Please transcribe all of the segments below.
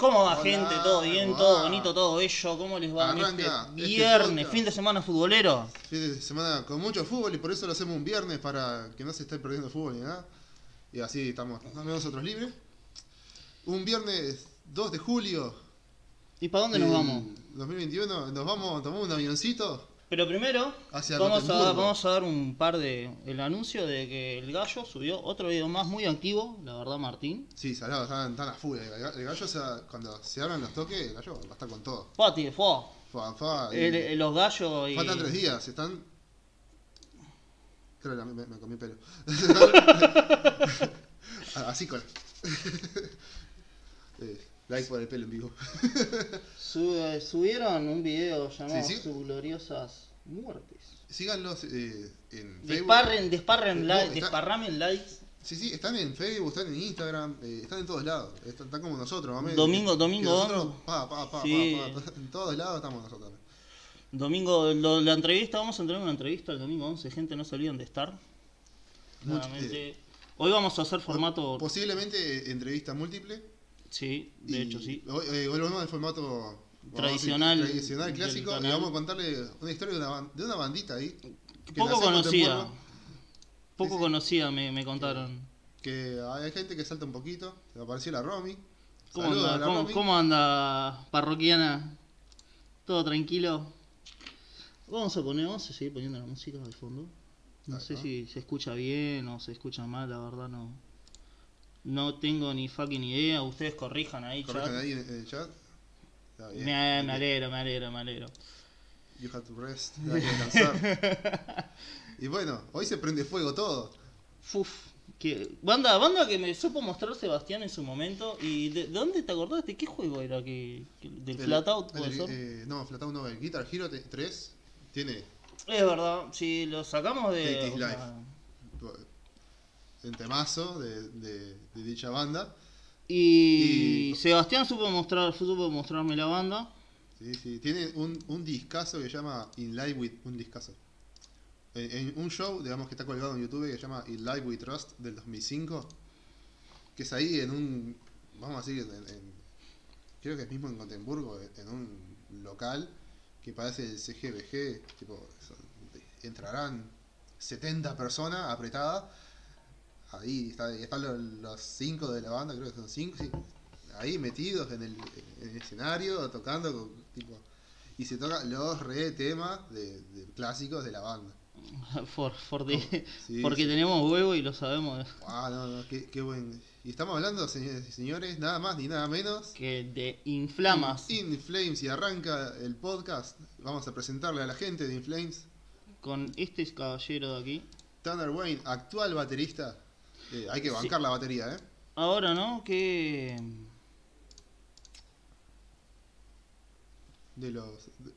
¿Cómo va Hola, gente? ¿Todo bien? ¿cómo ¿Todo bonito? ¿Todo bello? ¿Cómo les va en este viernes, fin de semana futbolero? Fin de semana con mucho fútbol y por eso lo hacemos un viernes para que no se esté perdiendo fútbol ni nada. Y así estamos nosotros libres. Un viernes 2 de julio. ¿Y para dónde nos vamos? 2021. Nos vamos, tomamos un avioncito. Pero primero Hacia vamos a, vamos a dar un par de... El anuncio de que el gallo subió otro video más muy activo, la verdad Martín. Sí, salado, están, están a full. El ga- el gallo, cuando se abran los toques, el gallo va a estar con todo. Pati, fue. Y- El- el- los gallos y... Faltan tres días, están. Creo que me, me comí pelo. Así con. Eh, like por el pelo en vivo. Sub- subieron un video llamado Sí, sí. Sus gloriosas muertes. Síganlos eh, en Facebook. Desparren, No, está- desparramen likes. Sí, sí, están en Facebook, están en Instagram, eh, están en todos lados. Están, están como nosotros, menos. Domingo- domingo, nosotros, pa, pa, pa, Sí. pa, pa, en todos lados estamos nosotros. Domingo, lo- la entrevista, vamos a tener una entrevista el domingo 11, gente, no se olviden de estar. Mucho- Nuevamente. Hoy vamos a hacer formato... Posiblemente eh, entrevista múltiple. Sí, de y hecho sí. Hoy eh, volvemos al formato decir, Tradicional tradicional clásico. Y vamos a contarle una historia de una, de una bandita ahí. Poco conocida. Poco Sí, sí. conocida me, me contaron. Que hay gente que salta un poquito. Apareció la Romy. ¿Cómo Saludos anda, la cómo, Romy. cómo anda parroquiana? ¿Todo tranquilo? Vamos a poner, vamos a seguir poniendo la música de fondo. No sé si se escucha bien o se escucha mal, la verdad no. No tengo ni fucking idea, ustedes corrijan ahí, Corrijan chat. ahí en, en el chat. Está bien. Me, me alegro, me alegro, me alegro. You have to rest. Hay que descansar. y bueno, hoy se prende fuego todo. Uf, que, banda, banda que me supo mostrar Sebastián en su momento. ¿Y de, de dónde te acordás? ¿De qué juego era? que, que- ¿Del El- Flatout el- ser? eh, no, Flatout no. El Guitar Hero 3 tiene Es verdad, si lo sacamos de. Take El temazo de, de, de dicha banda. y, Y- Sebastián supo mostrar, supo mostrarme la banda. Sí, sí. Tiene un, un discazo que se llama In Live with. Un discazo. En, en un show, digamos que está colgado en YouTube que se llama In Live with Trust del 2005. Que es ahí en un. Vamos a decir, en, en- creo que es mismo en Gotemburgo, en, en un local que parece el CGBG. Tipo, entrarán 70 personas apretadas. Ahí está- están los, los cinco de la banda, creo que son cinco, sí. Ahí metidos en el, en el escenario, tocando, con- tipo, y se toca los re temas de, de clásicos de la banda. For- for the- Sí, porque sí. tenemos huevo y lo sabemos. Ah, no, no, qué, qué buen. Y estamos hablando, señores y señores, nada más ni nada menos. Que de inflamas. In Flames y arranca el podcast. Vamos a presentarle a la gente de In Flames. Con este caballero de aquí. Tanner Wayne, actual baterista. Eh, hay que bancar la batería, ¿eh? Ahora, ¿no? Que. De los.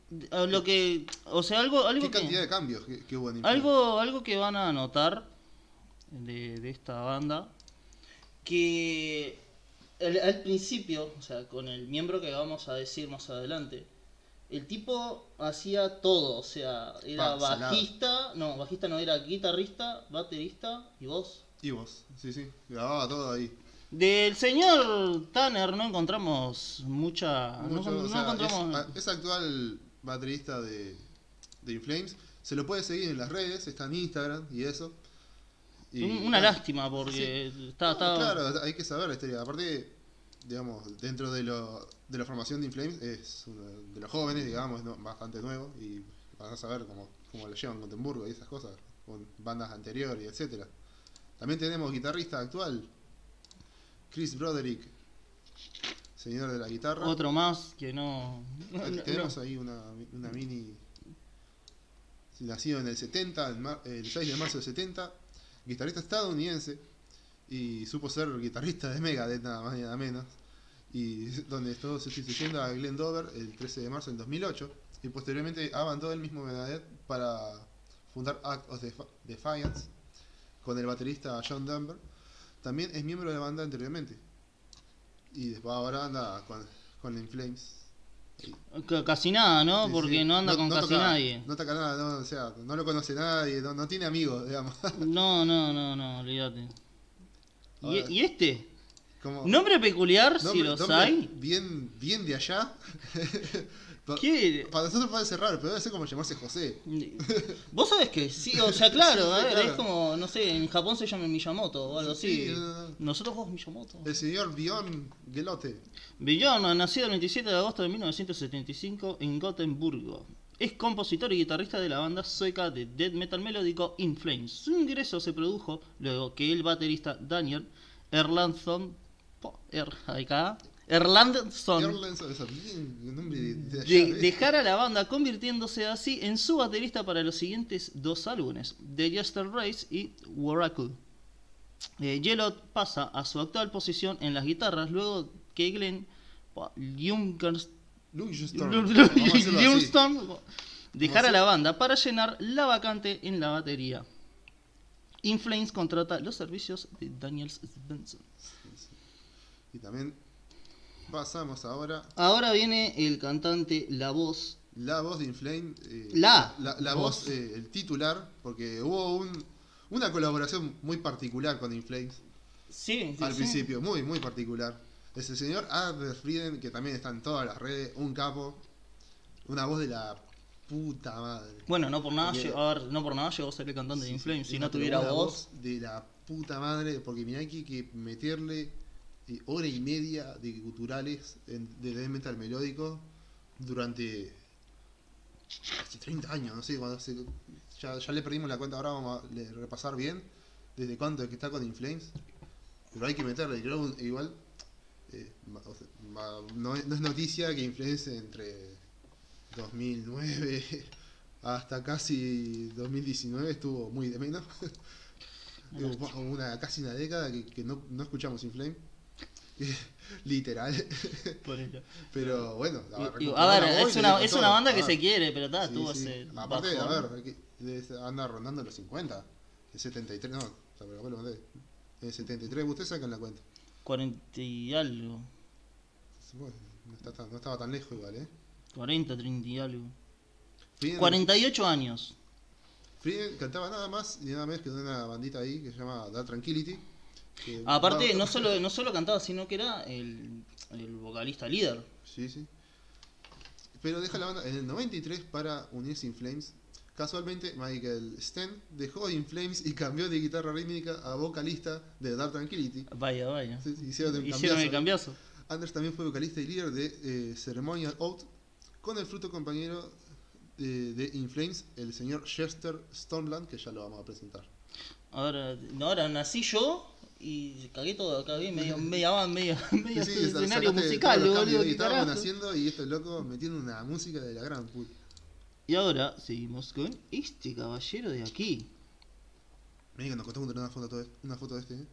de- a Lo que. O sea, algo. algo ¿Qué que- cantidad de cambios que, que hubo en? Algo, algo que van a notar de, de esta banda, que el- al principio, o sea, con el miembro que vamos a decir más adelante, el tipo hacía todo, o sea, era Pa, bajista, no, bajista no, era guitarrista, baterista y voz. Y vos, sí, sí. Grababa todo ahí. Del señor Tanner no encontramos mucha... no Mucho, encon- o no sea, encontramos... es, es actual baterista de, de In Flames. Se lo puede seguir en las redes, está en Instagram y eso. Y, una lástima porque está, No, Claro, hay que saber la historia. Aparte, digamos, dentro de, lo, de la formación de Inflames, es uno de los jóvenes, digamos, no- bastante nuevo. Y van a saber cómo, cómo lo llevan Gotemburgo y esas cosas, con bandas anteriores, etcétera También tenemos guitarrista actual, Chris Broderick, señor de la guitarra. otro más que no... Tenemos ahí una, una mini. Nacido en el 70, en mar- el 6 de marzo del 70. Guitarrista estadounidense. Y supo ser guitarrista de Megadeth, nada más y nada menos. Y donde estuvo sustituyendo a Glenn Dover el 13 de marzo del 2008. Y posteriormente abandonó el mismo Megadeth para fundar Act of Defi- Defiance con el baterista John Denver. También es miembro de la banda anteriormente. Y después ahora anda con, con In Flames. C- Casi nada, ¿no? Sí, Porque sí. no anda con casi toca- nadie. No toca nada, no, o sea, no lo conoce nadie, no, no tiene amigos, digamos. No, no, no, no, olvídate. ¿Y, este? Nombre peculiar, si los hay. Bien, bien de allá. ¿Qué? Para nosotros parece raro, pero debe ser como llamarse José. Vos sabés que sí, o sea, claro, Sí, es como, no sé, en Japón se llama Miyamoto o algo Sí, así. no, no. Nosotros vos Miyamoto. El señor Bion Gelote. Bjorn, nacido el 27 de agosto de 1975 en Gotemburgo. Es compositor y guitarrista de la banda sueca de death metal melódico In Flames. Su ingreso se produjo luego que el baterista Daniel Erlandsson, Er- nombre de, ¿ves? dejara la banda convirtiéndose así en su baterista para los siguientes dos álbumes, The Jester Race y Oracle. Eh, Yellow pasa a su actual posición en las guitarras luego que Glenn pa, Ljungers- Lundstrom. Ljung- Vamos a hacerlo así. Ljungström dejara la banda para llenar la vacante en la batería. Inflames contrata los servicios de Daniel Svensson. Y también pasamos ahora Ahora viene el cantante, la voz la voz de Inflame. eh, La la, la voz. voz, eh, el titular, porque hubo un, una colaboración muy particular con Inflames Sí, sí, al sí. principio, muy, muy particular. Es el señor Albert Frieden, que también está en todas las redes, un capo, una voz de la puta madre. Bueno, no por nada, Porque- llegó, a ver, no por nada llegó a ser el cantante de Inflames. Si no tuviera una voz, de la puta madre, porque mirá que, que meterle eh, hora y media de guturales en- de death metal melódico durante casi 30 años, no sé, cuando se- ya, ya le perdimos la cuenta, ahora vamos a le- repasar bien desde cuánto es que está con Inflames, pero hay que meterle, creo igual eh, o sea, no, es, no es noticia que Inflames entre 2009 hasta casi 2019 estuvo muy de menos. Una, casi una década que, que no, no escuchamos Inflame. Literal. por. Pero bueno, Y- a ver, es una, es una banda que se quiere, pero está, sí, tuvo sí. ese Aparte, a ver, anda rondando los 50. El 73, no, o sea, lo mandé. El 73, ustedes sacan la cuenta. 40 y algo. No, está tan- no estaba tan lejos igual, ¿eh? 40, 30 y algo. Frieden- 48 años. Frieden cantaba nada más y nada menos que una bandita ahí que se llama Dark Tranquility. Que Aparte, no solo, no solo cantaba, sino que era el, el vocalista líder. Sí, sí. Pero deja la banda en el 93 para unirse In Flames. Casualmente, Michael Sten dejó In Flames y cambió de guitarra rítmica a vocalista de Dark Tranquility. Vaya, vaya. Sí, Hicieron el Hicieron el cambiazo. cambiazo. Anders también fue vocalista y líder de eh, Ceremonial Oath con el fruto compañero de, de In Flames, el señor Chester Stormland, que ya lo vamos a presentar. Ahora, ahora nací yo y cagué todo bien, medio, media, medio, medio Sí, sí, sa- escenario musical, boludo. que carajo. haciendo y estos locos metiendo una música de la gran puta. Y ahora seguimos con este caballero de aquí. Mira que nos costó encontrar una foto, una foto de este, ¿eh?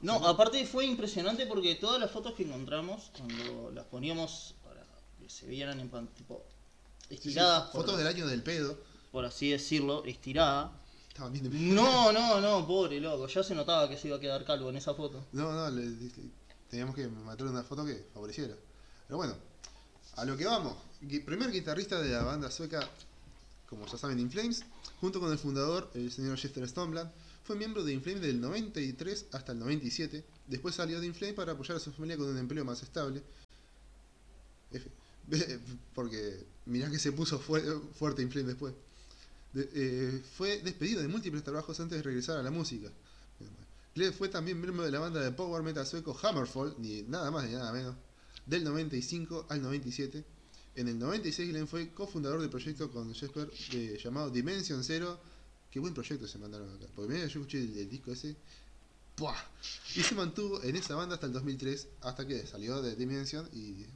No, aparte fue impresionante porque todas las fotos que encontramos, cuando las poníamos para que se vieran en pan, tipo, Sí, sí, estiradas, por, Fotos del año del pedo. por así decirlo, estirada. Estaban bien de No, no, no, pobre loco, ya se notaba que se iba a quedar calvo en esa foto. No, no, le- le- teníamos que matar una foto que favoreciera. Pero bueno, a lo que vamos. Gui- Primer guitarrista de la banda sueca, como ya saben, Inflames, junto con el fundador, el señor Chester Stormland, fue miembro de Inflames del 93 hasta el 97. Después salió de Inflames para apoyar a su familia con un empleo más estable. F. Porque mirá que se puso fue- fuerte Inflames después. De- eh, fue despedido de múltiples trabajos antes de regresar a la música. Glenn fue también miembro de la banda de power metal sueco Hammerfall, ni nada más ni nada menos, del 95 al 97. En el 96 Glenn fue cofundador del proyecto con Jesper eh, llamado Dimension Zero. Qué buen proyecto se mandaron acá. Porque mira, yo escuché el, disco ese. ¡Puah! Y se mantuvo en esa banda hasta el 2003, hasta que salió de Dimension y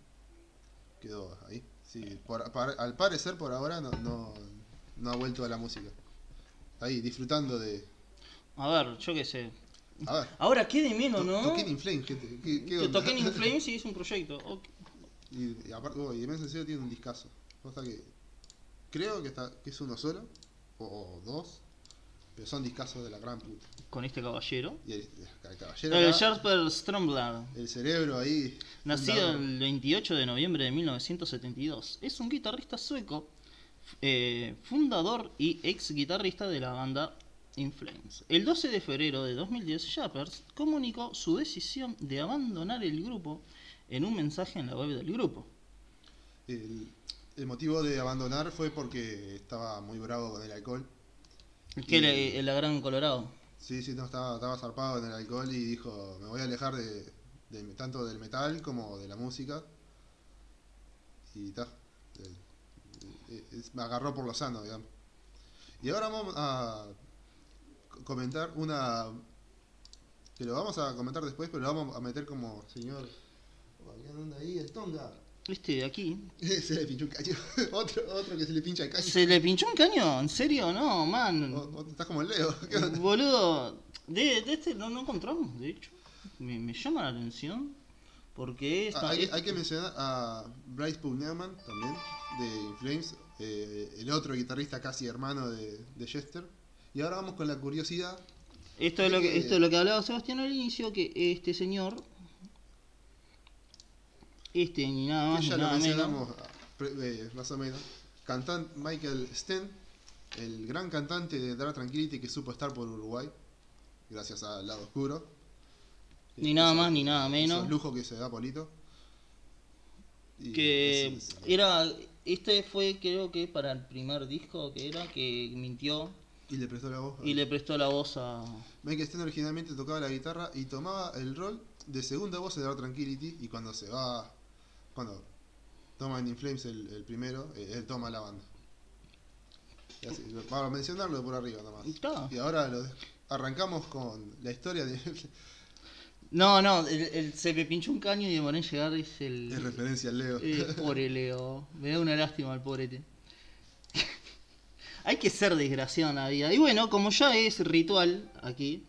quedó ahí. Sí, por- al parecer por ahora no, no, no ha vuelto a la música. Ahí, disfrutando de... A ver, yo qué sé. A ver, Ahora, ¿qué de menos, no? Toquen In Flames, gente. ¿Qué, qué In Flames y hice un proyecto. Y, y aparte, oh, y Zero tiene un discazo. Cosa que creo que, está, que es uno solo, o, o dos, pero son discazos de la gran puta. Con este caballero. Y el, el caballero, El Jasper Stromblad. el cerebro ahí. Nacido fundador. el 28 de noviembre de 1972. Es un guitarrista sueco, eh, fundador y ex guitarrista de la banda In Flames. El 12 de febrero de 2010, Jappers comunicó su decisión de abandonar el grupo en un mensaje en la web del grupo. El, el motivo de abandonar fue porque estaba muy bravo con el alcohol. Y- era el la Gran Colorado. Sí, sí, no, estaba, estaba zarpado en el alcohol y dijo, me voy a alejar de, de- tanto del metal como de la música. Y ta, el- eh, es- me agarró por lo sano, digamos. Y ahora vamos a co- comentar una... Que lo vamos a comentar después, pero lo vamos a meter como señor... ¿Qué anda ahí? El Tonga. Este de aquí. se le pinchó un caño. otro, otro que se le pincha el caño. ¿Se le pinchó un caño? ¿En serio? No, man. Estás como el Leo. ¿Qué onda? Boludo, de, de este no, no encontramos, de hecho. Me, me llama la atención. Porque esta, Ah, hay, esta- hay que mencionar a Bryce Pugnaman también, de Inflames, eh, el otro guitarrista casi hermano de, de Chester. Y ahora vamos con la curiosidad. esto, es lo que, esto es lo que hablaba Sebastián al inicio, que este señor, este ni nada más que ni ya lo nada menos, mencionamos pre- eh, más o menos. Cantante Michael Sten, el gran cantante de Dark Tranquility que supo estar por Uruguay, gracias al lado oscuro. Ni nada más ni nada menos. Lujos que se da Polito. Y que es- era, este fue creo que para el primer disco que era, que mintió y le prestó la voz. y le prestó la voz a... Sten originalmente tocaba la guitarra y tomaba el rol de segunda voz de Dark Tranquility y cuando se va, cuando toma In Flames el, el primero, eh, él toma la banda. Así, para mencionarlo por arriba nomás. Está. Y ahora lo arrancamos con la historia de No, no, el, el- se me pinchó un caño y demoré en llegar, es el... en referencia al Leo. Eh, pobre Leo, me da una lástima al pobrete. Hay que ser desgraciado en la vida. Y bueno, como ya es ritual aquí,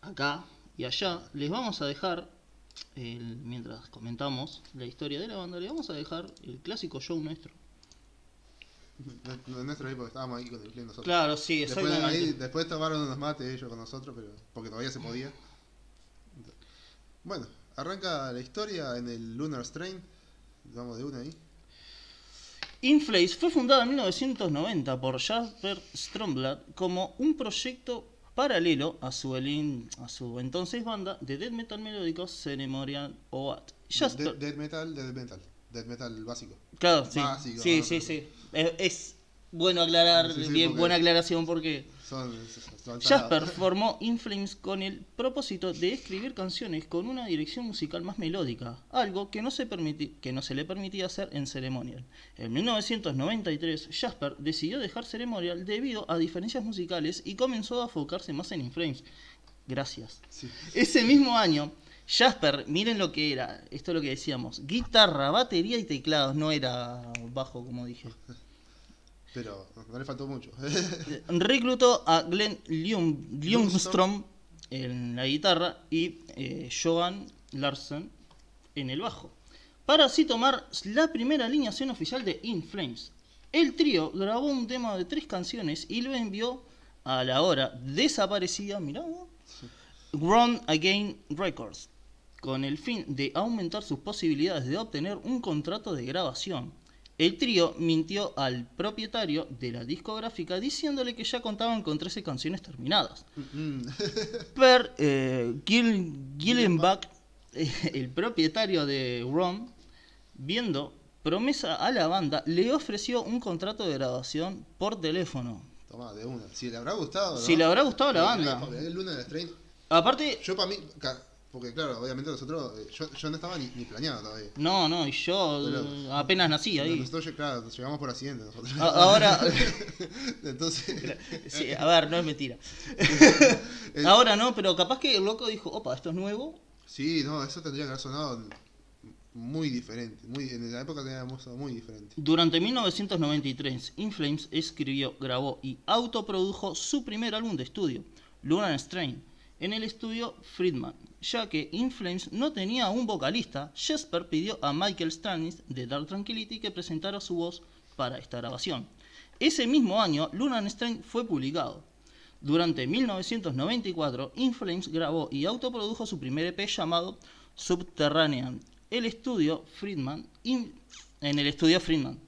acá y allá, les vamos a dejar, el- mientras comentamos la historia de la banda, les vamos a dejar el clásico show nuestro. Nuestra época estábamos ahí con el Flame nosotros. Claro, sí, Después, exactamente. ahí, después tomaron unos mates ellos con nosotros, pero porque todavía se podía. Bueno, arranca la historia en el Lunar Strain. Vamos de una ahí. Inflace fue fundada en 1990 por Jasper Stromblad como un proyecto paralelo a su, elin- a su entonces banda de death metal melódico Ceremonial OAT. Jasper, Death metal, death metal. Death metal básico. claro, sí, básico, sí, ¿no? sí, sí. Es, es bueno aclarar, Sí, sí, bien, porque- buena aclaración porque Son, son Jasper formó Inflames con el propósito de escribir canciones con una dirección musical más melódica, algo que no se, permiti- que no se le permitía hacer en Ceremonial. En 1993, Jasper decidió dejar Ceremonial debido a diferencias musicales y comenzó a enfocarse más en Inflames. Gracias. Sí. Ese mismo año, Jasper, miren lo que era, esto es lo que decíamos, guitarra, batería y teclados, no era bajo como dije. Pero no le faltó mucho. reclutó a Glenn Ljung- Ljungström en la guitarra y eh, Johan Larsen en el bajo, para así tomar la primera alineación oficial de In Flames. El trío grabó un tema de tres canciones y lo envió a la hora desaparecida, mirá, vos, Run Again Records, con el fin de aumentar sus posibilidades de obtener un contrato de grabación. El trío mintió al propietario de la discográfica diciéndole que ya contaban con 13 canciones terminadas. Per eh, Gil- Gillenbach, el propietario de ROM, viendo promesa a la banda, le ofreció un contrato de grabación por teléfono. Toma, de una. Si le habrá gustado. ¿no? Si le habrá gustado a la banda. El. Aparte, Yo para mí. ca- Porque claro, obviamente nosotros. eh, Yo, yo no estaba ni, ni planeado todavía. no, no, y yo Pero- apenas nací ahí. Nosotros, claro, llegamos por accidente nosotros. A- Ahora, Entonces. sí, a ver, no es mentira. el- Ahora no, pero capaz que el loco dijo, opa, esto es nuevo. Sí, no, eso tendría que haber sonado muy diferente. Muy, en la época teníamos muy diferente. Durante 1993, Inflames escribió, grabó y autoprodujo su primer álbum de estudio, Lunar Strain, en el estudio Friedman. Ya que Inflames no tenía un vocalista, Jesper pidió a Michael Stanis de Dark Tranquility que presentara su voz para esta grabación. Ese mismo año, Lunar Strain fue publicado. Durante 1994, Inflames grabó y autoprodujo su primer EP llamado Subterranean, el estudio Friedman, in- en el estudio Friedman.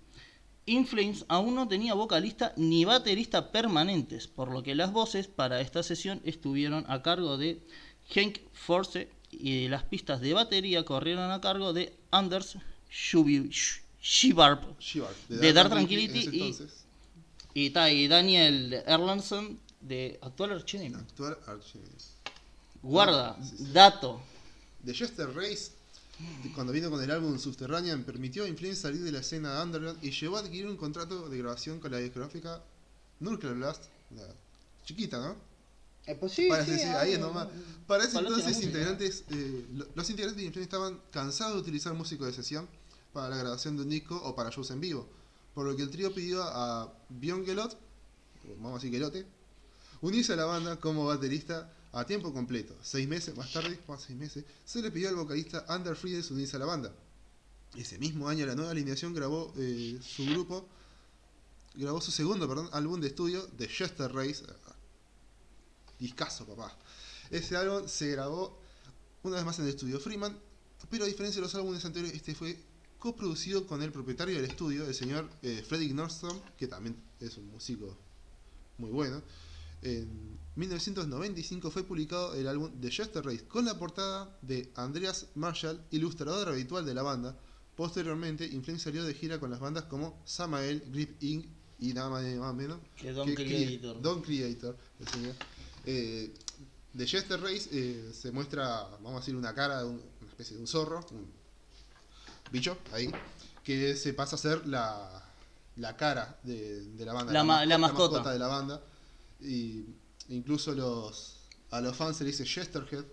In Flames aún no tenía vocalista ni baterista permanentes, por lo que las voces para esta sesión estuvieron a cargo de Hank Force y las pistas de batería corrieron a cargo de Anders Shubi- Sh- Shibarp Shivar, De Dark Tranquility y- y, Daniel Erlandson de actual Archenemy. Guarda, dato. The Jester Race, cuando vino con el álbum Subterranean, permitió a Inflames salir de la escena underground y llevó a adquirir un contrato de grabación con la discográfica Nuclear Blast, la chiquita, ¿no? Parece, sí, ahí es nomás. Para ese entonces, integrantes, eh, lo- los integrantes de Inflames estaban cansados de utilizar músicos de sesión para la grabación de un disco o para shows en vivo, por lo que el trío pidió a Bjorn Gelot, o vamos a decir Gelote, unirse a la banda como baterista a tiempo completo. Seis meses más tarde, seis meses, se le pidió al vocalista Ander Friedels unirse a la banda. Ese mismo año la nueva alineación grabó eh, su grupo, grabó su segundo perdón, álbum de estudio, The Jester Race. Discaso, papá. Ese álbum se grabó una vez más en el estudio Freeman, pero a diferencia de los álbumes anteriores, este fue coproducido con el propietario del estudio, el señor eh, Fredrik Nordstrom, que también es un músico muy bueno. En 1995 fue publicado el álbum The Jester Race con la portada de Andreas Marshall, ilustrador habitual de la banda. Posteriormente, Inflames salió de gira con las bandas como Samael, Grip Inc. y nada más nada menos Que Don que Creator. Cre- Don Creator, el señor. Eh, The Jester Race eh, se muestra, vamos a decir, una cara de un- una especie de un zorro, un bicho ahí, que se pasa a ser la, la cara de, de la banda, La ma- la mascota. de la banda. Y incluso los a los fans se le dice Jesterhead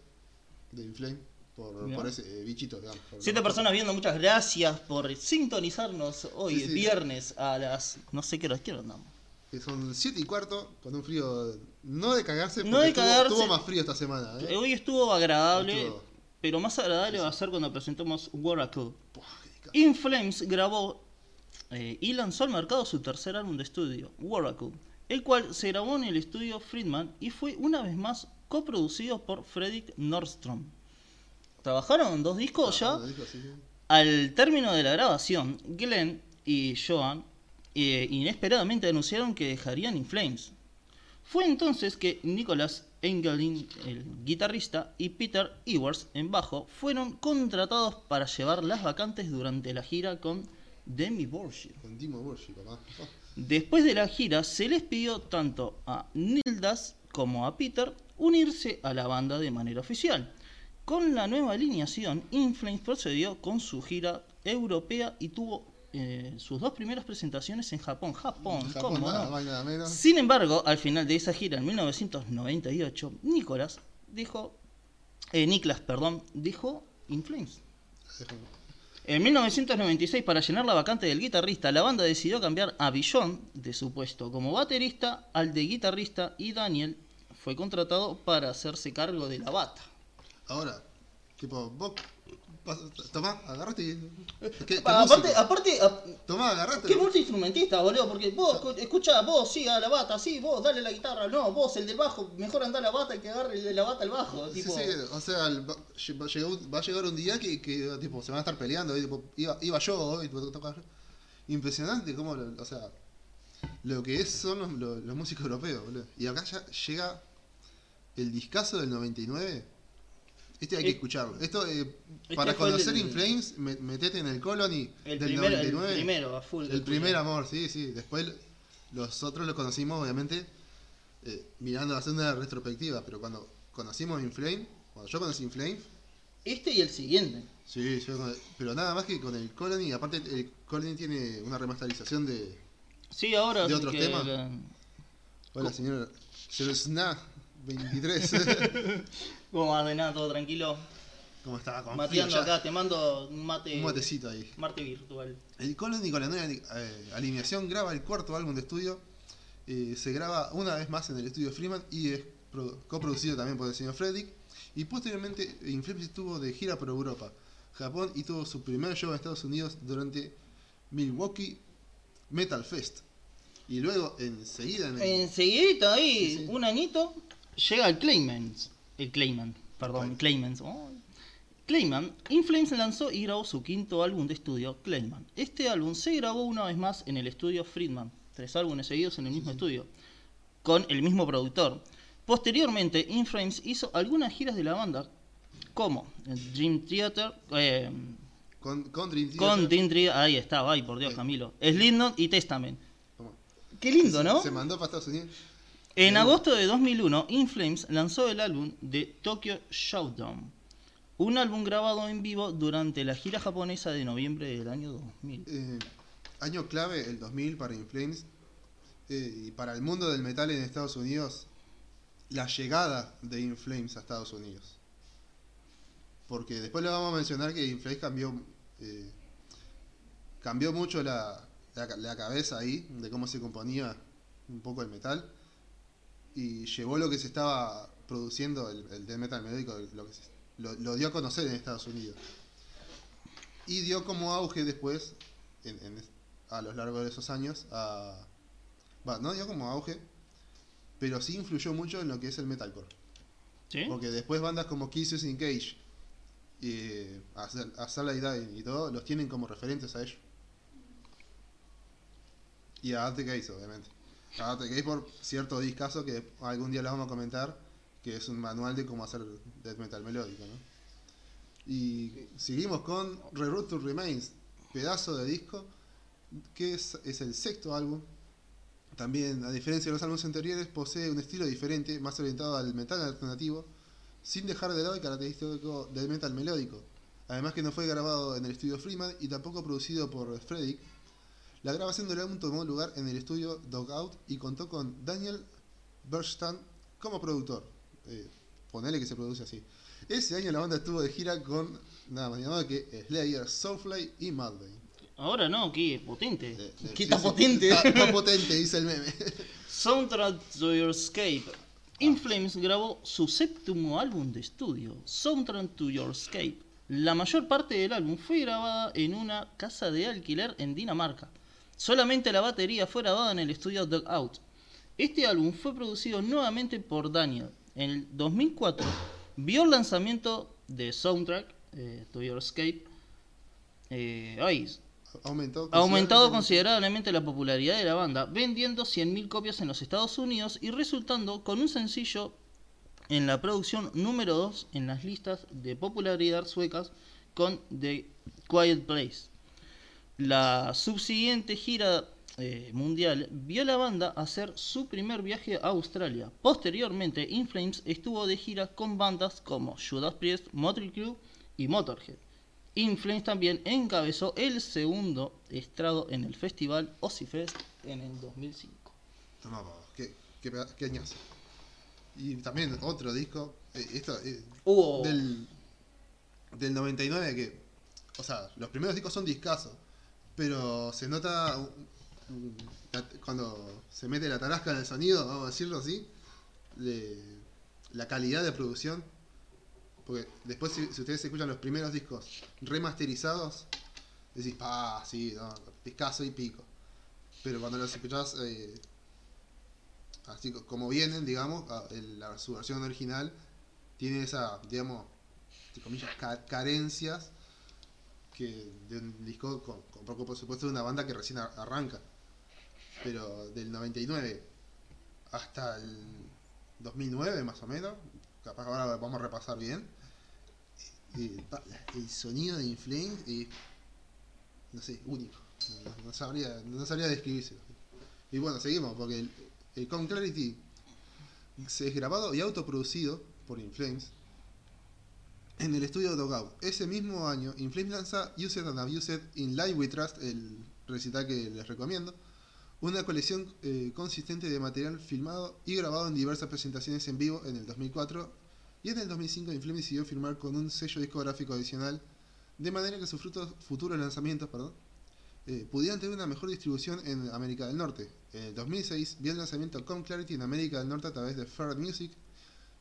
de Inflame por, por ese eh, bichito. digamos, Siete personas viendo, muchas gracias por sintonizarnos hoy, Sí, sí. viernes, a las. No sé qué hora, ¿qué hora andamos? Que son 7 y cuarto, con un frío no de cagarse, No porque de cagarse. tuvo más frío esta semana. ¿eh? Hoy estuvo agradable, Estuvo- pero más agradable va a ser cuando presentemos Oracle. Buah, qué discazo. In Flames grabó eh, y lanzó al mercado su tercer álbum de estudio, Oracle, el cual se grabó en el estudio Friedman y fue una vez más coproducido por Fredrik Nordstrom. Trabajaron dos discos ya. Sí. Al término de la grabación, Glenn y Joan eh, inesperadamente anunciaron que dejarían In Flames. Fue entonces que Nicholas Engelin, el guitarrista, y Peter Ewers, en bajo, fueron contratados para llevar las vacantes durante la gira con Demi Borgir. Con papá. Después de la gira se les pidió tanto a Nildas como a Peter unirse a la banda de manera oficial. Con la nueva alineación, Inflames procedió con su gira europea y tuvo eh, sus dos primeras presentaciones en Japón. Japón, Japón, ¿cómo nada no? más y nada menos. Sin embargo, al final de esa gira en 1998, Nicolás dijo, eh, Niklas, perdón, dijo Inflames. En 1996, para llenar la vacante del guitarrista, la banda decidió cambiar a Billon de su puesto como baterista al de guitarrista y Daniel fue contratado para hacerse cargo de la bata. Ahora, tipo, vos, tomá, agarrate y... ¿Qué, qué aparte, aparte, a- Tomá, agarrate. qué multiinstrumentista, boludo, porque vos escu- escuchá, vos sí a la bata, sí, vos dale la guitarra, no, vos el del bajo, mejor anda a la bata y que agarre el de la bata al bajo. Sí, tipo, sí, o sea, el- va, a llegar un- día que, que, tipo, se van a estar peleando. y, tipo, iba, iba yo hoy, tipo, toca yo. Impresionante cómo, lo- o sea, lo que es son los, los- los músicos europeos, boludo. Y acá ya llega el discazo del 99. Este hay que Eh, escucharlo. Esto, eh, este para fue el- conocer In Flames, me- metete en el Colony el, del primero, el 99. primero, a full. El primer amor, sí, sí. Después los otros los conocimos, obviamente, eh, mirando haciendo una retrospectiva. Pero cuando conocimos Inflame, cuando yo conocí Inflame, Este y el siguiente. sí, yo pero nada más que con el Colony. Aparte, el Colony tiene una remasterización de. Sí, ahora ¿De otros que temas? la- Hola, señor. Señor Sna 23. ¿Cómo vas de nada? ¿Todo tranquilo? ¿Cómo está? Mateando ya. acá, te mando un mate, Un matecito ahí. mate virtual. El Colony con la nueva eh, alineación graba el cuarto álbum de estudio. eh, se graba una vez más en el estudio Freeman y es pro- coproducido también por el señor Fredrik. Y posteriormente Inflames estuvo de gira por Europa, Japón y tuvo su primer show en Estados Unidos durante Milwaukee Metal Fest. Y luego enseguida en el- ahí, Sí, sí. un añito, llega el Claimants. El Claimant, perdón, Ay. Claimants. oh. Clayman, In Flames lanzó y grabó su quinto álbum de estudio, Clayman. Este álbum se grabó una vez más en el estudio Friedman, tres álbumes seguidos en el mismo estudio, con el mismo productor. Posteriormente, In Flames hizo algunas giras de la banda, como Dream Theater, eh, Con, con Dream Theater. con Dream Theater, ahí estaba, ay por Dios, Sí. Camilo, Slipknot y Testament. Toma. Qué lindo, ¿no? Se mandó para Estados Unidos. En agosto de 2001, In Flames lanzó el álbum de Tokyo Showdown, un álbum grabado en vivo durante la gira japonesa de noviembre del año 2000. Eh, año clave, el 2000 para Inflames. eh, y para el mundo del metal en Estados Unidos, la llegada de Inflames a Estados Unidos. Porque después le vamos a mencionar que Inflames cambió, eh, cambió mucho la, la, la cabeza ahí, de cómo se componía un poco el metal. Y llevó lo que se estaba produciendo, el, el death metal melódico, lo, que se- lo, lo dio a conocer en Estados Unidos. Y dio como auge después, en- en es- a lo largo de esos años, a... Va, no dio como auge, pero sí influyó mucho en lo que es el metalcore. ¿Sí? Porque después bandas como Kisses in Cage, y a, Sal- a Salad Dying y todo, los tienen como referentes a ellos. Y a Arte Case, obviamente. A Arte Case por cierto discazo que algún día les vamos a comentar, que es un manual de cómo hacer death metal melódico, ¿no? Y seguimos con Reroute to Remains, pedazo de disco, que es, el sexto álbum. También, a diferencia de los álbumes anteriores, posee un estilo diferente, más orientado al metal alternativo, sin dejar de lado el característico del metal melódico. Además que no fue grabado en el estudio Freeman y tampoco producido por Fredrik. La grabación del álbum tomó lugar en el estudio Dogout y contó con Daniel Bergstan como productor. Eh, ponele que se produce así. Ese año la banda estuvo de gira con nada más nada que Slayer, Soulfly y Mudvayne. Ahora no, qué potente. Eh, eh, qué sí, tan sí, potente. Potente, dice el meme. Soundtrack to Your Escape. In Flames grabó su séptimo álbum de estudio, Soundtrack to Your Escape. La mayor parte del álbum fue grabada en una casa de alquiler en Dinamarca. Solamente la batería fue grabada en el estudio Dugout. Este álbum fue producido nuevamente por Daniel. En el 2004 vio el lanzamiento de Soundtrack eh, to Your Escape. Eh, ay, aumentado considerablemente- considerablemente la popularidad de la banda, vendiendo 100.000 copias en los Estados Unidos y resultando con un sencillo en la producción número 2 en las listas de popularidad suecas con The Quiet Place. La subsiguiente gira eh, mundial vio a la banda hacer su primer viaje a Australia. Posteriormente, In Flames estuvo de gira con bandas como Judas Priest, Motley Crue y Motorhead. In Flames también encabezó el segundo estrado en el festival Ozzfest en el 2005. Tomá, papá, qué, qué, peda- qué añazo. Y también otro disco, eh, esto, eh, del 99 que, o sea, los primeros discos son discazos, pero se nota cuando se mete la tarasca en el sonido, vamos a decirlo así, la calidad de producción. Porque después si, ustedes escuchan los primeros discos remasterizados, decís, ah, sí, no, y pico. Pero cuando los escuchás eh, así co- como vienen, digamos, la, su versión original tiene esa, digamos, entre comillas, ca- carencias que de un disco con, con poco presupuesto de una banda que recién ar- arranca. Pero del 99 hasta el 2009 más o menos, capaz ahora vamos a repasar bien, el sonido de Inflame es, no sé, único. No, sabría, no sabría describírselo. Y bueno, seguimos, porque el, el Con Clarity es grabado y autoproducido por Inflames en el estudio Dogout. Ese mismo año, Inflames lanza Used and Abused in Live We Trust, el recital que les recomiendo, una colección eh, consistente de material filmado y grabado en diversas presentaciones en vivo en el 2004 y en el 2005 Inflames decidió firmar con un sello discográfico adicional de manera que sus frutos, futuros lanzamientos perdón, eh, pudieran tener una mejor distribución en América del Norte. En el 2006 vio el lanzamiento Come Clarity en América del Norte a través de Fair Music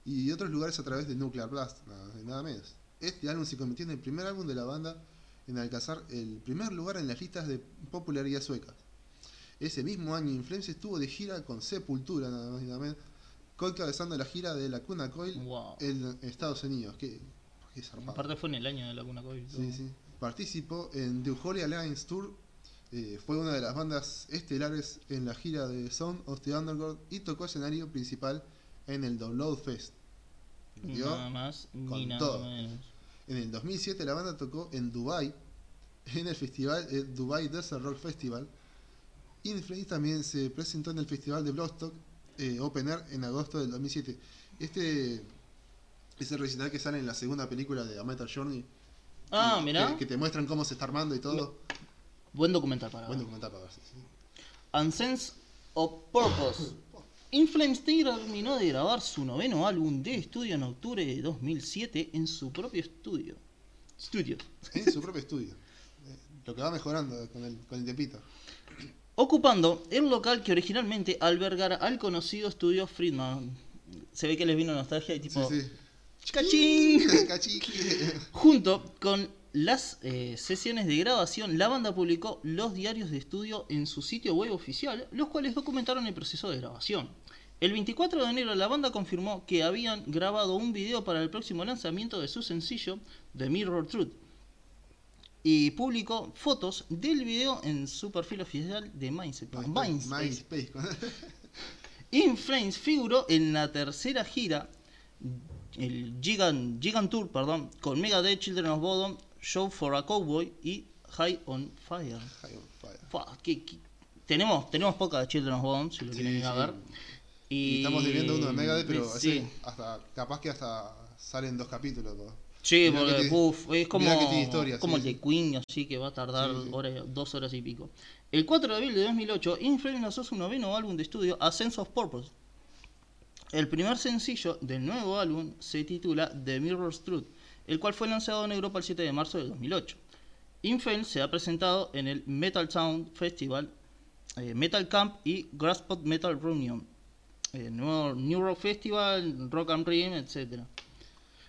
y otros lugares a través de Nuclear Blast, nada, nada menos. Este álbum se convirtió en el primer álbum de la banda en alcanzar el primer lugar en las listas de popularidad suecas. Ese mismo año Inflames estuvo de gira con Sepultura, nada más y nada menos, encabezando la gira de la Cuna Coil Wow. en Estados Unidos. Qué, Qué zarpado. Aparte fue en el año de Laguna Coil. todo. Sí, sí. Participó en The Holy Alliance Tour. eh, fue una de las bandas estelares en la gira de Sound of the Underground y tocó escenario principal en el Download Fest. Metió Nada más ni nada todo. menos. En el 2007 la banda tocó en Dubai en el festival el Dubai Desert Rock Festival. Inflames también se presentó en el festival de Bloodstock eh, Open Air en agosto del 2007. Este es el recital que sale en la segunda película de A Metal Journey. Ah, mirá. Que, que te muestran cómo se está armando y todo. Buen documental para Buen ver. documental para verse. sí. And Sense of Purpose. Inflames terminó de grabar su noveno álbum de estudio en octubre de 2007 en su propio estudio. Estudio. En su propio estudio. Eh, Lo que va mejorando con el, con el tiempito. Ocupando el local que originalmente albergara al conocido estudio Friedman. Se ve que les vino nostalgia y tipo. Sí, sí. ¡Cachín! Junto con las eh, sesiones de grabación, la banda publicó los diarios de estudio en su sitio web oficial, los cuales documentaron el proceso de grabación. El 24 de enero la banda confirmó que habían grabado un video para el próximo lanzamiento de su sencillo, The Mirror Truth, y publicó fotos del video en su perfil oficial de. MySpace. In Flames figuró en la tercera gira, el Gigant, Gigant Tour, perdón, con Megadeth, Children of Bodom, Show for a Cowboy y High on Fire. High on Fire. Fua, Tenemos, tenemos poca de Children of Bodom, si lo Sí, quieren ir a sí. ver. Y estamos debiendo uno de Megadeth, pero sí, ese hasta, capaz que hasta salen dos capítulos. ¿no? sí, mirá porque uf, es como, historia, como sí, el de Queen, así que va a tardar Sí, sí. horas- dos horas y pico. El 4 de abril de 2008, In Flames lanzó su noveno álbum de estudio, A Sense of Purpose. El primer sencillo del nuevo álbum se titula The Mirror's Truth, el cual fue lanzado en Europa el 7 de marzo de 2008. In Flames se ha presentado en el Metal Sound Festival, eh, Metal Camp y Grasspot Metal Reunion, el nuevo New Rock Festival, Rock and Rim, etc.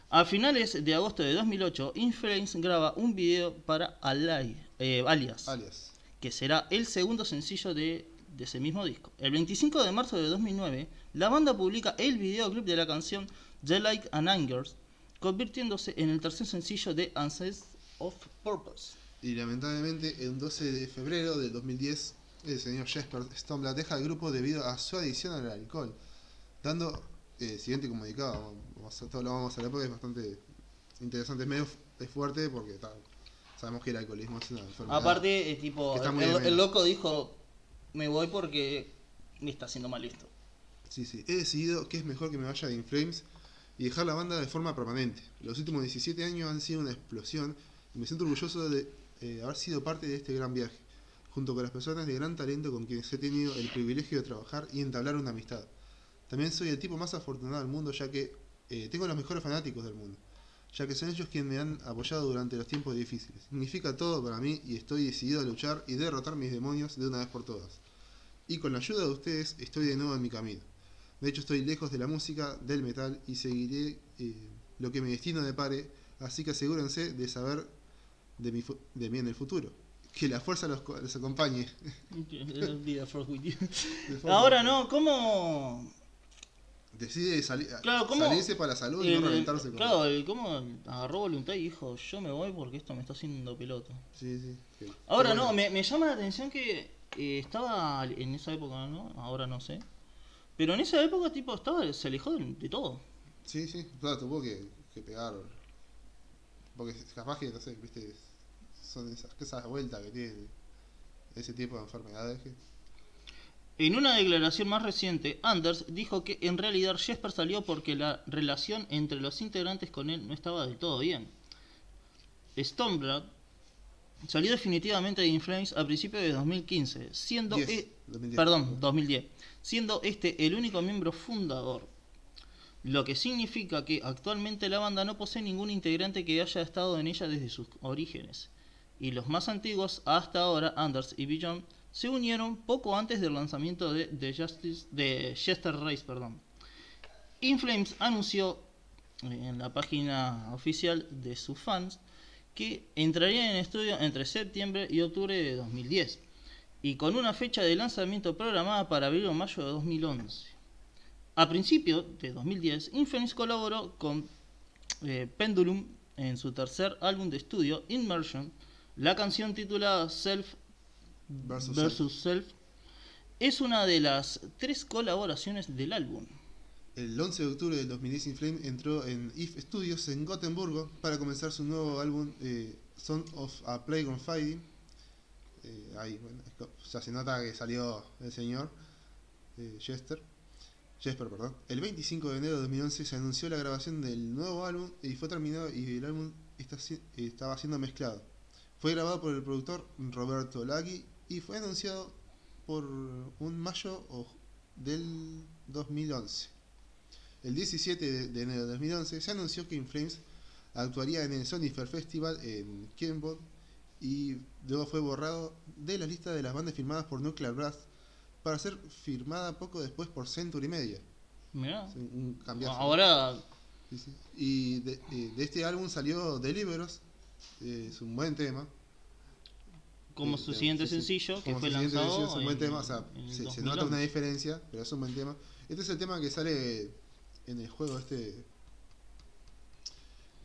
A finales de agosto de 2008, In Flames graba un video para Alai- eh, Alias Alias. que será el segundo sencillo de, de ese mismo disco. El 25 de marzo de 2009, la banda publica el videoclip de la canción The Light and Angers, convirtiéndose en el tercer sencillo de Ancestors of Purpose. Y lamentablemente, el 12 de febrero del 2010, el señor Jesper Stombla deja el grupo debido a su adicción al alcohol, dando eh, siguiente comunicado. Vamos a, todo lo vamos a leer porque es bastante interesante, es medio es fuerte porque sabemos que el alcoholismo es una enfermedad. Aparte, eh, tipo, el, el loco dijo, me voy porque me está haciendo mal esto. Sí, sí. He decidido que es mejor que me vaya de Inflames y dejar la banda de forma permanente. Los últimos 17 años han sido una explosión y me siento orgulloso de eh, haber sido parte de este gran viaje, junto con las personas de gran talento con quienes he tenido el privilegio de trabajar y entablar una amistad. También soy el tipo más afortunado del mundo ya que eh, tengo los mejores fanáticos del mundo, ya que son ellos quienes me han apoyado durante los tiempos difíciles. Significa todo para mí y estoy decidido a luchar y derrotar mis demonios de una vez por todas. Y con la ayuda de ustedes estoy de nuevo en mi camino. De hecho estoy lejos de la música, del metal y seguiré eh, lo que mi destino depare, así que asegúrense de saber de mí, fu- de mí en el futuro. Que la fuerza los, co- los acompañe. Ahora no, ¿cómo? Decide sali- Claro, ¿cómo? salirse para la salud y no reventarse con claro, el cómo agarró voluntad y dijo, yo me voy porque esto me está haciendo pelota. Sí, sí. Ahora pero no, bueno, me, me llama la atención que eh, estaba en esa época, ¿no? Ahora no sé. Pero en esa época, tipo, estaba, se alejó de, de todo. Sí, sí. Claro, tuvo que, que pegar. Porque capaz que, no sé, viste, son esas, esas vueltas que tiene ese tipo de enfermedades que... En una declaración más reciente, Anders dijo que en realidad Jesper salió porque la relación entre los integrantes con él no estaba del todo bien. Stormblad salió definitivamente de Inflames a principios de 2015, siendo 10, e- 2010. perdón, 2010, siendo este el único miembro fundador. Lo que significa que actualmente la banda no posee ningún integrante que haya estado en ella desde sus orígenes. Y los más antiguos hasta ahora, Anders y Beyond, se unieron poco antes del lanzamiento de, The Justice, de Chester Race. Perdón. Inflames anunció en la página oficial de sus fans que entraría en estudio entre septiembre y octubre de 2010 y con una fecha de lanzamiento programada para abril o mayo de 2011. A principios de 2010, Inflames colaboró con eh, Pendulum en su tercer álbum de estudio, Immersion, la canción titulada Self Versus versus Self es una de las tres colaboraciones del álbum. El 11 de octubre del 2010 Inflame entró en If Studios en Gotemburgo para comenzar su nuevo álbum eh, Son of a Plague on Fighting. Eh, ahí, bueno, se nota que salió el señor eh, Jester. Jesper, perdón. El 25 de enero de 2011 se anunció la grabación del nuevo álbum y fue terminado y el álbum está estaba siendo mezclado. Fue grabado por el productor Roberto Lagui y fue anunciado por un mayo del 2011. El 17 de, de enero de 2011 se anunció que Inflames actuaría en el Sony Fair Festival en Kenwood y luego fue borrado de la lista de las bandas firmadas por Nuclear Blast para ser firmada poco después por Century Media. Mirá. Un-. Ahora, Sí, sí. Y de, eh, de este álbum salió Deliveros, eh, es un buen tema. como Sí, su siguiente sí. sencillo, que Como fue su lanzado. sencillo, es un buen en- tema, o sea, se, se 2011. nota una diferencia, pero es un buen tema. Este es el tema que sale en el juego este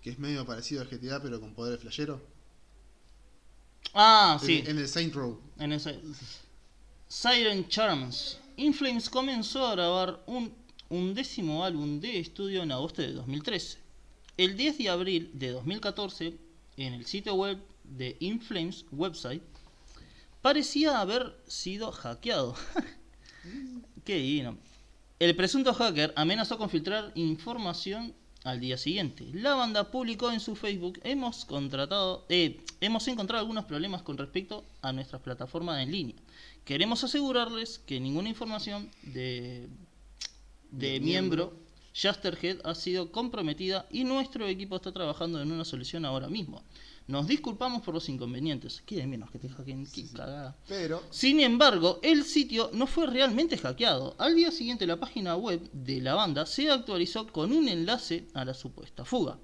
que es medio parecido al GTA pero con poder flashero. Ah, En- sí. En, el Saint Row. En ese. Siren Charms. Inflames comenzó a grabar un undécimo álbum de estudio en agosto de 2013. El 10 de abril de 2014, en el sitio web de Inflames website, parecía haber sido hackeado. Qué divino. El presunto hacker amenazó con filtrar información al día siguiente. La banda publicó en su Facebook, hemos contratado, eh, hemos encontrado algunos problemas con respecto a nuestras plataformas en línea. Queremos asegurarles que ninguna información de, de De miembro Justerhead ha sido comprometida y nuestro equipo está trabajando en una solución ahora mismo. Nos disculpamos por los inconvenientes. Qué de menos que te hackeen, qué cagada. Pero Sin embargo, el sitio no fue realmente hackeado. Al día siguiente la página web de la banda se actualizó con un enlace a la supuesta fuga.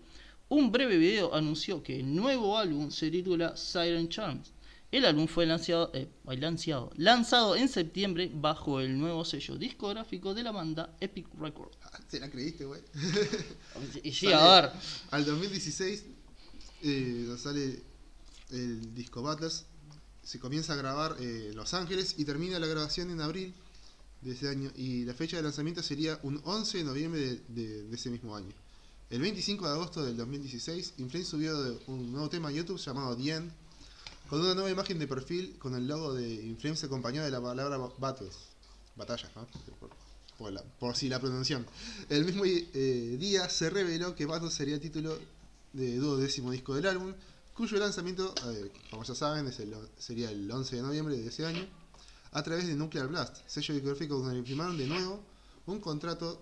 Un breve video anunció que el nuevo álbum se titula Siren Charms. El álbum fue lanzado, eh, lanzado, lanzado en septiembre bajo el nuevo sello discográfico de la banda Epic Records. ah, te la creíste, güey. Y sí, a ver, Al 2016 eh, sale el disco Battles, se comienza a grabar eh, en Los Ángeles y termina la grabación en abril de ese año y la fecha de lanzamiento sería un 11 de noviembre de, de- de ese mismo año. El 25 de agosto del 2016, Inflame subió de- un nuevo tema a YouTube llamado The End, con una nueva imagen de perfil con el logo de Inflames acompañado de la palabra ba- Battles, batallas, ¿no? Por, si la pronunciación. El mismo eh, día se reveló que Battles sería el título de duodécimo disco del álbum, cuyo lanzamiento, eh, como ya saben, es el- sería el 11 de noviembre de ese año, a través de Nuclear Blast, sello discográfico donde firmaron de nuevo un contrato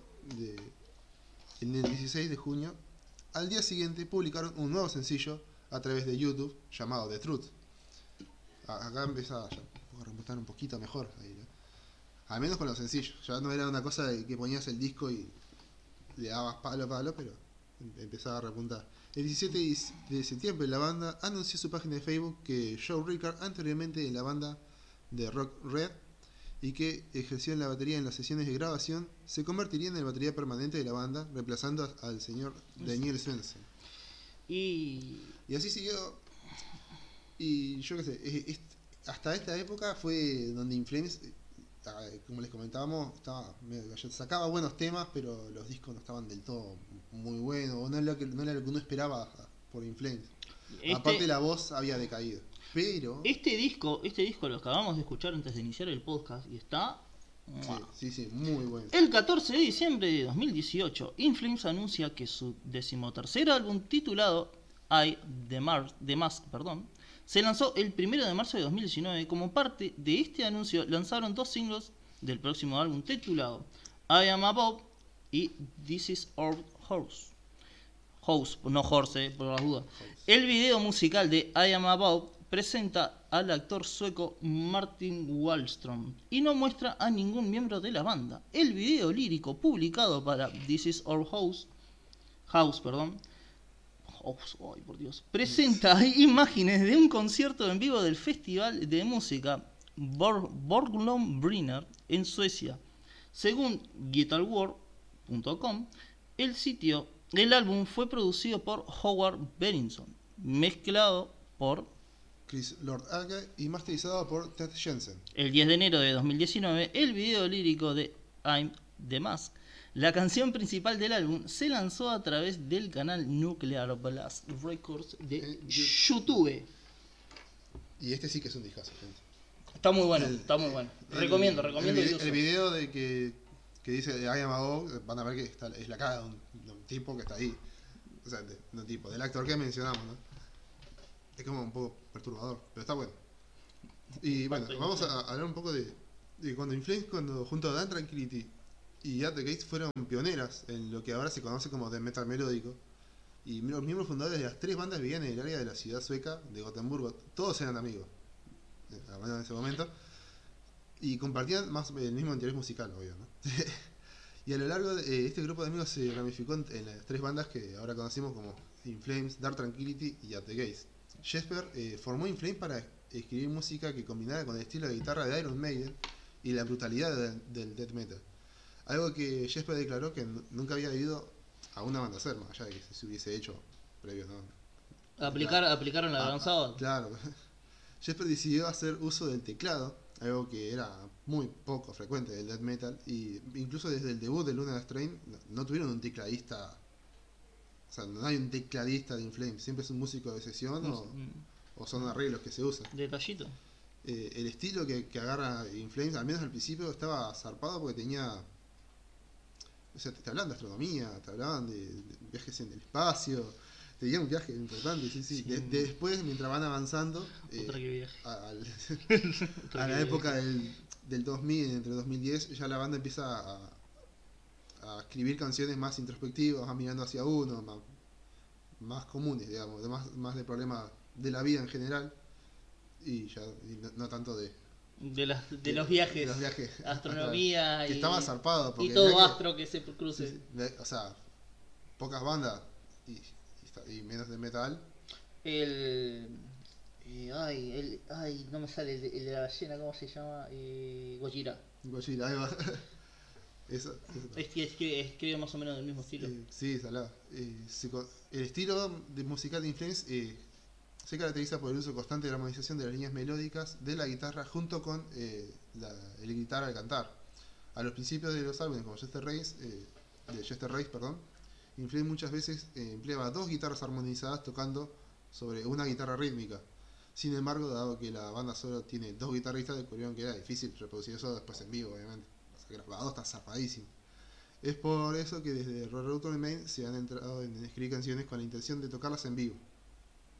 el 16 de junio. Al día siguiente publicaron un nuevo sencillo a través de YouTube llamado The Truth. Acá empezaba ya a remontar un poquito mejor. ahí, ¿no? Al menos con los sencillos. Ya no era una cosa de que ponías el disco y le dabas palo a palo, pero em- empezaba a repuntar. El 17 de septiembre la banda anunció su página de Facebook que Joe Rickard, anteriormente en la banda de Rock Red y que ejerció en la batería en las sesiones de grabación, se convertiría en el batería permanente de la banda, reemplazando al señor Daniel Svensson. y Y así siguió. Y yo qué sé, eh, hasta esta época fue donde Inflames, eh, ah, como les comentábamos, estaba sacaba buenos temas, pero los discos no estaban del todo muy buenos, o no era lo que, no era lo que uno esperaba por Inflames. este, Aparte la voz había decaído. Pero... este disco, este disco lo acabamos de escuchar antes de iniciar el podcast y está Sí, sí, sí, muy bueno. El 14 de diciembre de 2018, Inflames anuncia que su decimotercer álbum titulado I The, Mar The Mask perdón, se lanzó el 1 de marzo de 2019. Como parte de este anuncio lanzaron dos singles del próximo álbum titulado I Am Above y This Is Our House. House, no Horse, por las dudas. El video musical de I Am Above presenta al actor sueco Martin Wallström y no muestra a ningún miembro de la banda. El video lírico publicado para This Is Our House, House, perdón, Por Dios, presenta imágenes de un concierto en vivo del festival de música Bor Borglum Brinner en Suecia. Según GuitarWorld.com, el sitio El álbum fue producido por Howard Bennington, mezclado por Chris Lord Ake y masterizado por Ted Jensen. el 10 de enero de 2019 el video lírico de I'm the Mask. La canción principal del álbum se lanzó a través del canal Nuclear Blast Records de Eh, YouTube. Y este sí que es un discazo, gente. Está muy bueno, El- está muy bueno. El- Recomiendo, recomiendo El, el vide- el video de que, que dice I am a God, van a ver que está, es la cara de un, de un tipo que está ahí. O sea, de, de un tipo, del actor que mencionamos, ¿no? Es como un poco perturbador, pero está bueno. Y bueno, vamos a, hablar un poco de, de cuando Inflames, cuando junto a Dan Tranquility y At the Gates fueron pioneras en lo que ahora se conoce como death metal melódico. Y los miembros fundadores de las tres bandas vivían en el área de la ciudad sueca de Gotemburgo. Todos eran amigos, eh, en ese momento. Y compartían más el mismo interés musical, obvio, ¿no? y a lo largo de eh, este grupo de amigos se ramificó en, las tres bandas que ahora conocimos como In Flames, Dark Tranquility y At the Gates. Jesper eh, formó In Flames para escribir música que combinara con el estilo de guitarra de Iron Maiden y la brutalidad del death metal. Algo que Jesper declaró que nunca había ido a una banda hacer, más allá de que se hubiese hecho previo, ¿no? Aplicar, aplicaron la Ah, Gran Sabbath. Claro. Jesper decidió hacer uso del teclado, algo que era muy poco frecuente del death metal, y incluso desde el debut de Lunar Strain no, tuvieron un tecladista. O sea, no hay un tecladista de Inflames, siempre es un músico de sesión o, Mm, o son arreglos que se usan. Detallito. Eh, el estilo que, que agarra Inflames, al menos al principio, estaba zarpado porque tenía. O sea, te, te hablaban de astronomía, te hablaban de, de viajes en el espacio, tenían un viaje importante, sí, sí. Sí. De- de después, mientras van avanzando, eh, a, al- a la época del, del 2000, entre 2010, ya la banda empieza a, a escribir canciones más introspectivas, más mirando hacia uno, más, más comunes, digamos, más, más de problemas de la vida en general, y ya y no, no tanto de, De, las, de los viajes. de los viajes Astronomía que y, estaba zarpado. Porque y todo astro que se cruce. o sea, pocas bandas y, menos de metal. El. eh, ay, el, ay, no me sale el, de- el de la ballena, ¿cómo se llama? Eh, Gojira. Gojira, ahí va. Eso, eso Es que escribe, escribe más o menos del mismo estilo. Eh, sí, salado. Eh, el estilo de musical de Inflames eh, se caracteriza por el uso constante de la armonización de las líneas melódicas de la guitarra junto con eh, la, el guitarra al cantar. A los principios de los álbumes, como Jester Race, eh, de Race, perdón, muchas veces eh, empleaba dos guitarras armonizadas tocando sobre una guitarra rítmica. Sin embargo, dado que la banda solo tiene dos guitarristas, descubrieron que era difícil reproducir eso después en vivo, obviamente. O sea, grabado está zapadísimo. Es por eso que desde Road to Remain se han entrado en escribir canciones con la intención de tocarlas en vivo.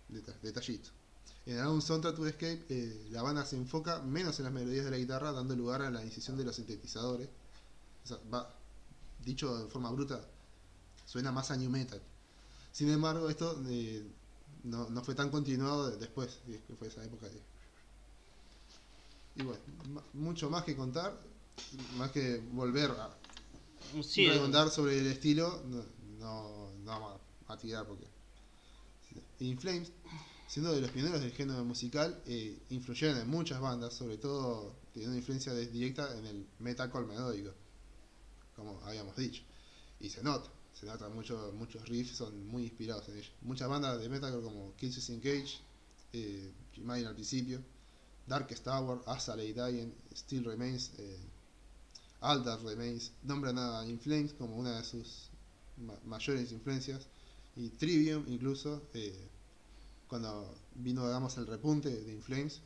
Deta- detallito. En el álbum Soundtrack to Escape, eh, la banda se enfoca menos en las melodías de la guitarra, dando lugar a la incisión de los sintetizadores. O sea, va, dicho de forma bruta, suena más a new metal. Sin embargo, esto eh, no, no fue tan continuado de- después, que fue esa época de... Y bueno, mucho más que contar, más que volver a, Sí, preguntar sobre el estilo, no, no, no vamos a tirar porque. In Flames, siendo de los pioneros del género musical, eh, influyeron en muchas bandas, sobre todo teniendo influencia directa en el metalcore melódico, como habíamos dicho. Y se nota, se nota mucho, muchos riffs son muy inspirados en ellos. Muchas bandas de metalcore como Killswitch Engage, eh, Imagine al principio, Darkest Tower, Azalea Dying, Still Remains, eh, Aldar Remains, nombran a In Flames como una de sus ma- mayores influencias y Trivium incluso eh, cuando vino digamos el repunte de In Flames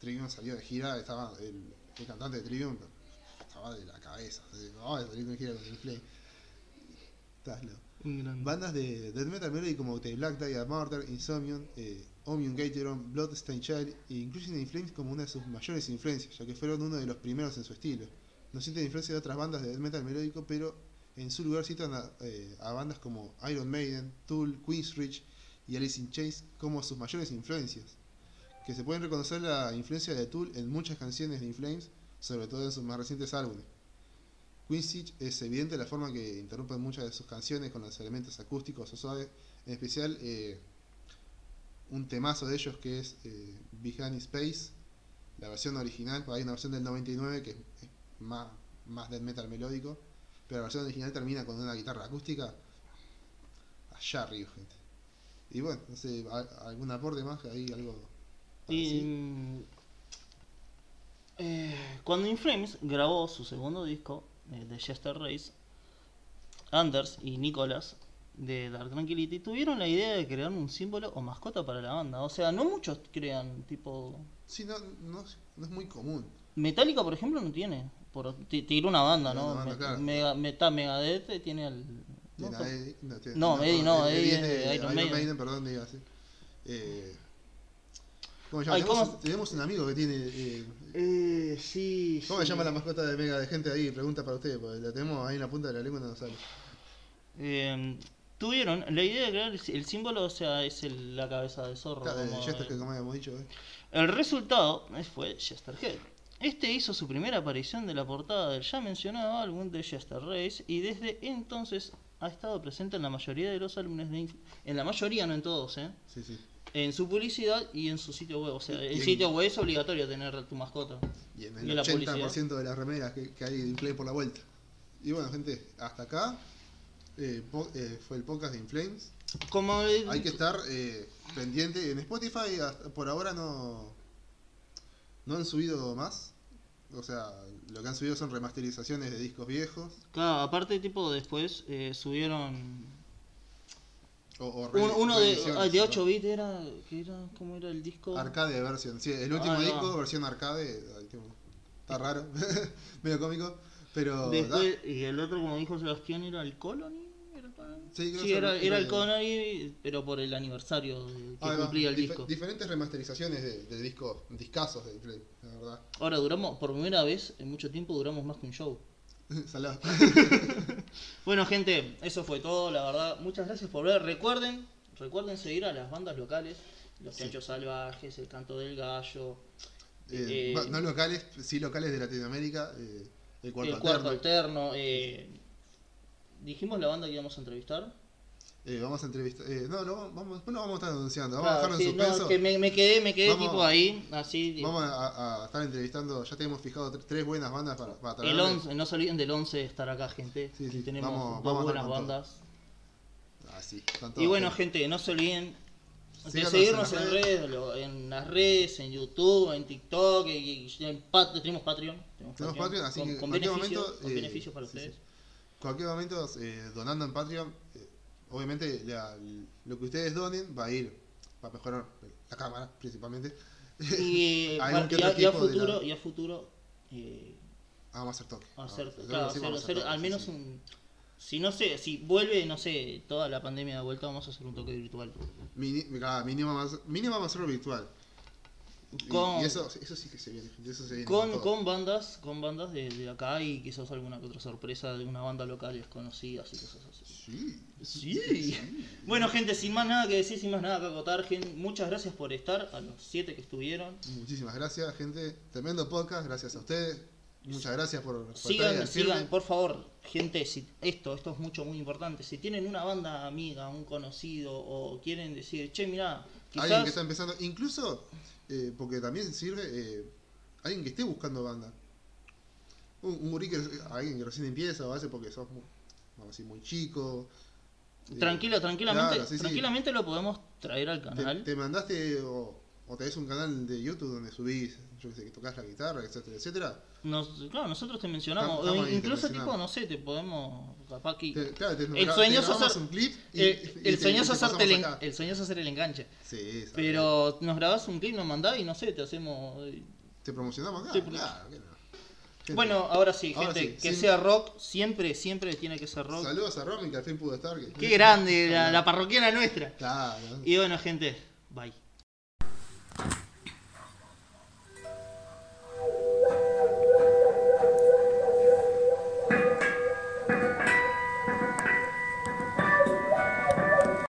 Trivium salió de gira estaba el, el cantante de Trivium estaba de la cabeza "Oh, salir de gira con In Flames Estás loco. Bandas de death metal melody como The Black Dahlia Murder, Insomnium, eh, Omnium Gateron, Bloodstained Child e incluyen a In Flames como una de sus mayores influencias, ya que fueron uno de los primeros en su estilo. No sienten influencia de otras bandas de death metal melódico, pero en su lugar citan a, eh, a bandas como Iron Maiden, Tool, Queensrÿche y Alice in Chains como sus mayores influencias. Que se pueden reconocer la influencia de Tool en muchas canciones de In Flames, sobre todo en sus más recientes álbumes. Quincy es evidente la forma que interrumpen muchas de sus canciones con los elementos acústicos o suaves, en especial eh, un temazo de ellos que es eh, Behind Space, la versión original, hay una versión del 99 que es más, más death metal melódico, pero la versión original termina con una guitarra acústica allá arriba, gente. Y bueno, no sé, ¿a- ¿algún aporte más? ¿Ahí algo? Y, eh, cuando Inflames grabó su segundo disco eh, de Chester Race, Anders y Nicholas de Dark Tranquility tuvieron la idea de crear un símbolo o mascota para la banda. O sea, no muchos crean, tipo. Sí, no, no, no es muy común. Metallica, por ejemplo, no tiene. Por, ti- tiró una banda, ¿no? una banda, Me- claro. Mega, Meta- Megadeth tiene el. ¿no? A Eddie- no, tiene- No, Eddie no, Eddie Iron Maiden. perdón, diga así. Eh, ¿Cómo se llama? Ay, tenemos, ¿cómo- Un, tenemos un amigo que tiene. eh, Eh, sí. ¿Cómo sí. se llama la mascota de Mega de gente ahí? Pregunta para ustedes, porque la tenemos ahí en la punta de la lengua y no nos sale. Eh, tuvieron la idea de crear el, el símbolo, o sea, es el- la cabeza de zorro. Claro, como, ya está eh, que como habíamos dicho. eh. El resultado fue Chesterhead. Este hizo su primera aparición de la portada del ya mencionado álbum de Chester Race y desde entonces ha estado presente en la mayoría de los álbumes de en la mayoría, no en todos, ¿eh? Sí, sí. en su publicidad y en su sitio web. O sea, Y el sitio web es obligatorio tener tu mascota. Y en Y el la 80% de las remeras que, que hay de Inflame por la vuelta. Y bueno, gente, hasta acá eh, eh, fue el podcast de Inflames. Como Hay que estar eh, pendiente. En Spotify hasta- por ahora no, no han subido más. O sea, lo que han subido son remasterizaciones de discos viejos. Claro, aparte tipo después eh, subieron O, o un- re- uno de, ah, de ¿no? 8 bits era, que era ¿cómo era el disco? Arcade version. Sí, el último Ah, no. disco, versión arcade. Está raro, medio cómico. Pero Después, y el otro, como dijo Sebastián, era el Colony. Sí, Sí, era, el Colony, pero por el aniversario que cumplía el dif- disco. Diferentes remasterizaciones de, de discos, discazos de Inflame, la verdad. Ahora duramos, por primera vez en mucho tiempo, duramos más que un show. Salado. Bueno, gente, eso fue todo, la verdad. Muchas gracias por ver. Recuerden, recuerden seguir a las bandas locales, Los Sí. Chanchos Salvajes, El Canto del Gallo, Eh, Eh, no locales, sí locales de Latinoamérica. eh, el cuarto El Cuarto alterno. Dijimos la banda que íbamos a entrevistar. Eh, vamos a entrevistar. eh, no, no, vamos, no vamos a estar anunciando. Vamos Claro, a dejarlo sí, en no, suspenso. que me, me quedé, me quedé Vamos- tipo ahí, así. Vamos a, a estar entrevistando. Ya tenemos fijado tre- tres buenas bandas para, para El traerles. 11, no se olviden del 11 estar acá, gente. Sí, sí, Tenemos vamos- dos buenas bandas. Ah, sí, Y bueno, gente. gente, no se olviden de seguirnos en redes, en las redes, en YouTube, en TikTok, en tenemos Patreon. Tenemos Patreon, así con, que con cualquier beneficios, momento, con eh, beneficios para ustedes. Cualquier momento eh, donando en Patreon, eh, obviamente la- lo que ustedes donen va a ir para mejorar la cámara principalmente. Y, a, y a futuro, la- y a futuro eh, Ah, vamos a hacer toque. hacer, Vamos a- claro, sí, hacer- vamos a hacer toque, al menos sí. un... Si no sé, si vuelve, no sé, toda la pandemia de vuelta, vamos a hacer un toque virtual. Mini- mínimo, vamos, mínimo vamos a hacerlo virtual. Y, Con- y eso, eso sí que se viene, gente, eso se viene Con, bandas, con bandas de, de acá y quizás alguna que otra sorpresa de una banda local desconocida y cosas así. Sí. Sí. Bueno, gente, sin más nada que decir, sin más nada que acotar, gen- muchas gracias por estar, a los siete que estuvieron. Muchísimas gracias, gente. Tremendo podcast, gracias a ustedes. Muchas gracias por, por Sigan, sigan, por favor, gente, si, esto, esto es mucho, muy importante. Si tienen una banda amiga, un conocido, o quieren decir, che, mirá, quizás... Alguien que está empezando, incluso, eh, porque también sirve, eh, alguien que esté buscando banda. Un, un gurí que, alguien que recién empieza, o hace porque sos muy, vamos a decir, muy chico. Eh, Tranquilo, tranquilamente, claro, sí, sí. tranquilamente lo podemos traer al Te, canal. te mandaste o, o tenés un canal de YouTube donde subís, yo que sé, que tocas la guitarra, etcétera, etcétera. Nos, claro, nosotros te mencionamos, te incluso tipo, no sé, te podemos, capaz que... Te- claro, te, El sueño te es hacer- un clip y, Eh, y el te- sueño es te hacerte pasamos el, en- acá. el sueño es hacer el enganche. Sí. Pero nos grabás un clip, nos mandás y no sé, te hacemos... eh, Te promocionamos acá, Sí, claro, no. Gente, Bueno, ahora sí, Ahora gente, sí, que sí. sea rock, siempre, siempre tiene que ser rock. Saludos a Romy que al fin pudo estar. que- Qué grande, la, la parroquiana nuestra. Claro. Y bueno, gente, bye. Thank you.